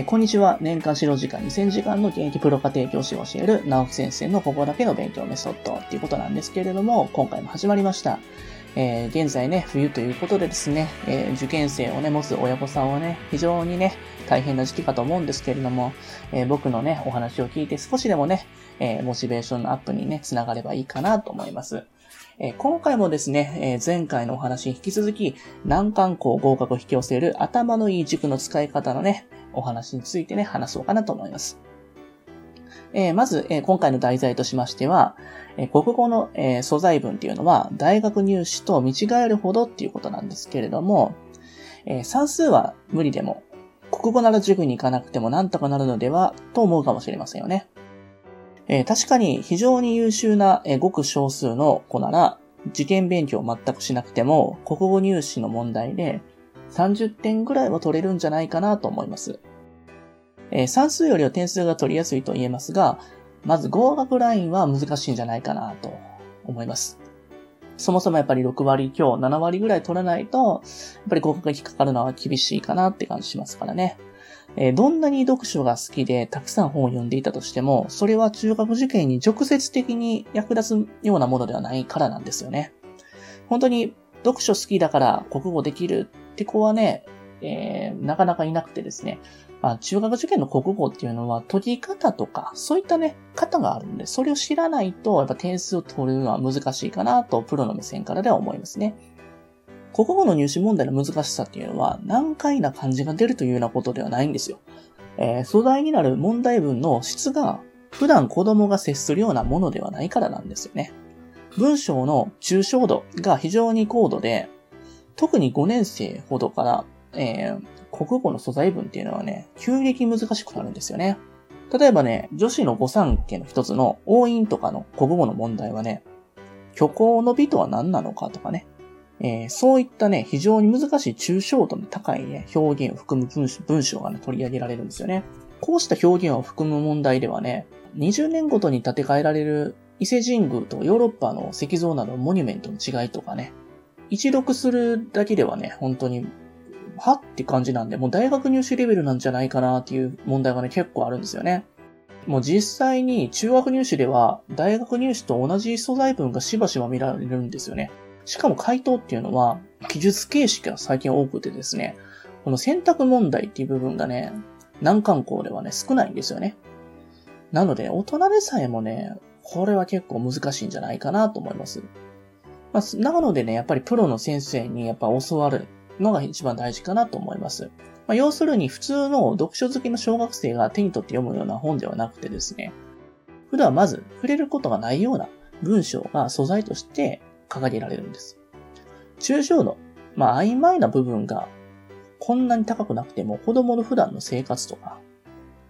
えー、こんにちは。年間指導時間2000時間の現役プロ家庭教師を教える直木先生のここだけの勉強メソッドっていうことなんですけれども、今回も始まりました。えー、現在ね、冬ということでですね、えー、受験生をね、持つ親御さんはね、非常にね、大変な時期かと思うんですけれども、えー、僕のね、お話を聞いて少しでもね、えモチベーションのアップにね、つながればいいかなと思います。え今回もですね、え前回のお話に引き続き、難関校合格を引き寄せる頭のいい塾の使い方のね、お話についてね、話そうかなと思います。え、まず、え、今回の題材としましては、え、国語の、え素材文っていうのは、大学入試と見違えるほどっていうことなんですけれども、え算数は無理でも、国語なら塾に行かなくてもなんとかなるのでは、と思うかもしれませんよね。えー、確かに非常に優秀な、えー、ごく少数の子なら、受験勉強を全くしなくても、国語入試の問題で30点ぐらいは取れるんじゃないかなと思います。えー、算数よりは点数が取りやすいと言えますが、まず合格ラインは難しいんじゃないかなと思います。そもそもやっぱり6割強、7割ぐらい取らないと、やっぱり合格が引っかかるのは厳しいかなって感じしますからね。えどんなに読書が好きでたくさん本を読んでいたとしても、それは中学受験に直接的に役立つようなものではないからなんですよね。本当に読書好きだから国語できるって子はね、えー、なかなかいなくてですね、まあ、中学受験の国語っていうのは解き方とか、そういったね、型があるんで、それを知らないと、やっぱ点数を取るのは難しいかなと、プロの目線からでは思いますね。国語の入試問題の難しさっていうのは、難解な漢字が出るというようなことではないんですよ。えー、素材になる問題文の質が、普段子供が接するようなものではないからなんですよね。文章の抽象度が非常に高度で、特に5年生ほどから、えー、国語の素材文っていうのはね、急激難しくなるんですよね。例えばね、女子の五三家の一つの応印とかの国語の問題はね、虚構の美とは何なのかとかね、えー、そういったね、非常に難しい抽象度の高いね、表現を含む文章がね、取り上げられるんですよね。こうした表現を含む問題ではね、20年ごとに建て替えられる伊勢神宮とヨーロッパの石像などのモニュメントの違いとかね、一読するだけではね、本当に、はって感じなんで、もう大学入試レベルなんじゃないかなっていう問題がね、結構あるんですよね。もう実際に中学入試では、大学入試と同じ素材文がしばしば見られるんですよね。しかも回答っていうのは、記述形式が最近多くてですね、この選択問題っていう部分がね、難関校ではね、少ないんですよね。なので、大人でさえもね、これは結構難しいんじゃないかなと思います。まあ、なのでね、やっぱりプロの先生にやっぱ教わるのが一番大事かなと思います。まあ、要するに普通の読書好きの小学生が手に取って読むような本ではなくてですね、普段まず触れることがないような文章が素材として掲げられるんです。抽象度、まあ曖昧な部分がこんなに高くなくても子供の普段の生活とか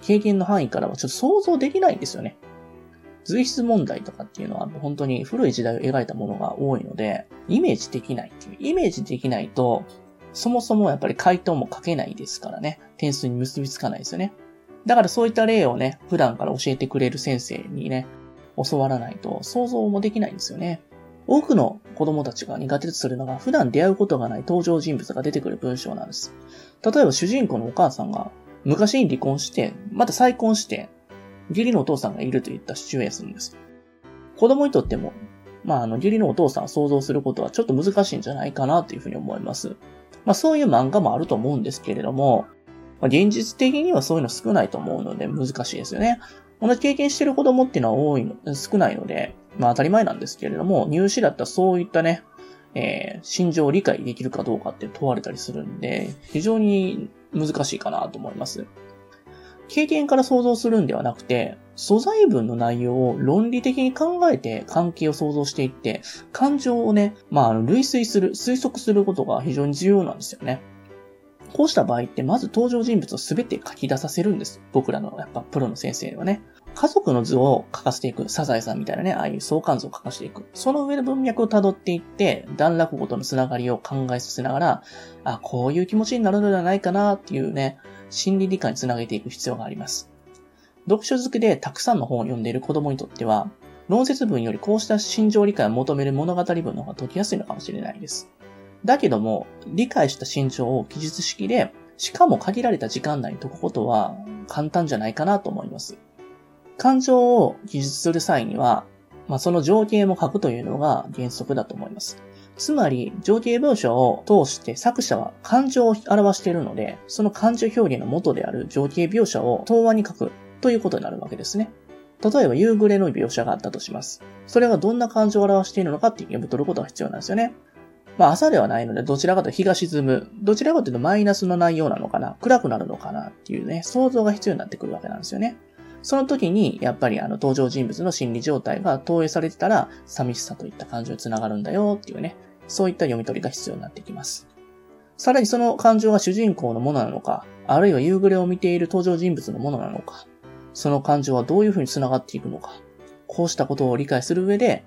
経験の範囲からはちょっと想像できないんですよね。随筆問題とかっていうのは本当に古い時代を描いたものが多いので、イメージできないっていう。イメージできないと、そもそもやっぱり回答も書けないですからね。点数に結びつかないですよね。だからそういった例をね、普段から教えてくれる先生にね、教わらないと想像もできないんですよね。多くの子供たちが苦手とするのが普段出会うことがない登場人物が出てくる文章なんです。例えば主人公のお母さんが昔に離婚して、また再婚して、義理のお父さんがいるといったシチュエーションです。子供にとっても、まあ、あの、義理のお父さんを想像することはちょっと難しいんじゃないかなというふうに思います。まあ、そういう漫画もあると思うんですけれども、まあ、現実的にはそういうの少ないと思うので難しいですよね。同じ経験してる子供っていうのは多いの、少ないので、まあ当たり前なんですけれども、入試だったらそういったね、えー、心情を理解できるかどうかって問われたりするんで、非常に難しいかなと思います。経験から想像するんではなくて、素材文の内容を論理的に考えて関係を想像していって、感情をね、まあ、類推する、推測することが非常に重要なんですよね。こうした場合って、まず登場人物を全て書き出させるんです。僕らの、やっぱプロの先生はね。家族の図を書かせていく。サザエさんみたいなね、ああいう相関図を書かせていく。その上の文脈を辿っていって、段落ごとのつながりを考えさせながら、あ、こういう気持ちになるのではないかなっていうね、心理理解につなげていく必要があります。読書好きでたくさんの本を読んでいる子供にとっては、論説文よりこうした心情理解を求める物語文の方が解きやすいのかもしれないです。だけども、理解した心情を記述式でしかも限られた時間内に解くことは簡単じゃないかなと思います。感情を記述する際には、まあ、その情景も書くというのが原則だと思います。つまり、情景描写を通して作者は感情を表しているので、その感情表現の元である情景描写を答案に書くということになるわけですね。例えば、夕暮れの描写があったとします。それがどんな感情を表しているのかって読み取ることが必要なんですよね。まあ朝ではないので、どちらかというと日が沈む。どちらかというとマイナスの内容なのかな暗くなるのかなっていうね、想像が必要になってくるわけなんですよね。その時に、やっぱりあの登場人物の心理状態が投影されてたら、寂しさといった感情につながるんだよっていうね、そういった読み取りが必要になってきます。さらにその感情が主人公のものなのか、あるいは夕暮れを見ている登場人物のものなのか、その感情はどういうふうに繋がっていくのか、こうしたことを理解する上で、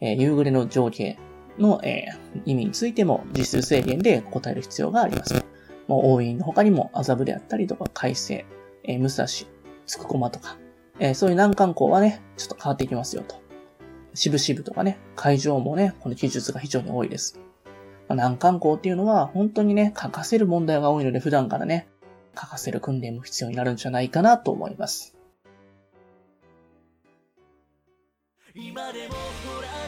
えー、夕暮れの情景の、えー、意味についても実数制限で答える必要があります。もう、応印の他にも麻布であったりとか、改正、えー、武蔵、つくこまとか、えー、そういう難関校はね、ちょっと変わっていきますよと。渋々とかね、会場もね、この記述が非常に多いです。まあ、難関校っていうのは本当にね、書かせる問題が多いので普段からね、書かせる訓練も必要になるんじゃないかなと思います。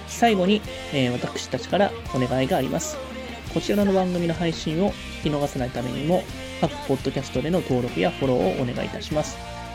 最後に、えー、私たちからお願いがあります。こちらの番組の配信を聞き逃さないためにも、各ポッドキャストでの登録やフォローをお願いいたします。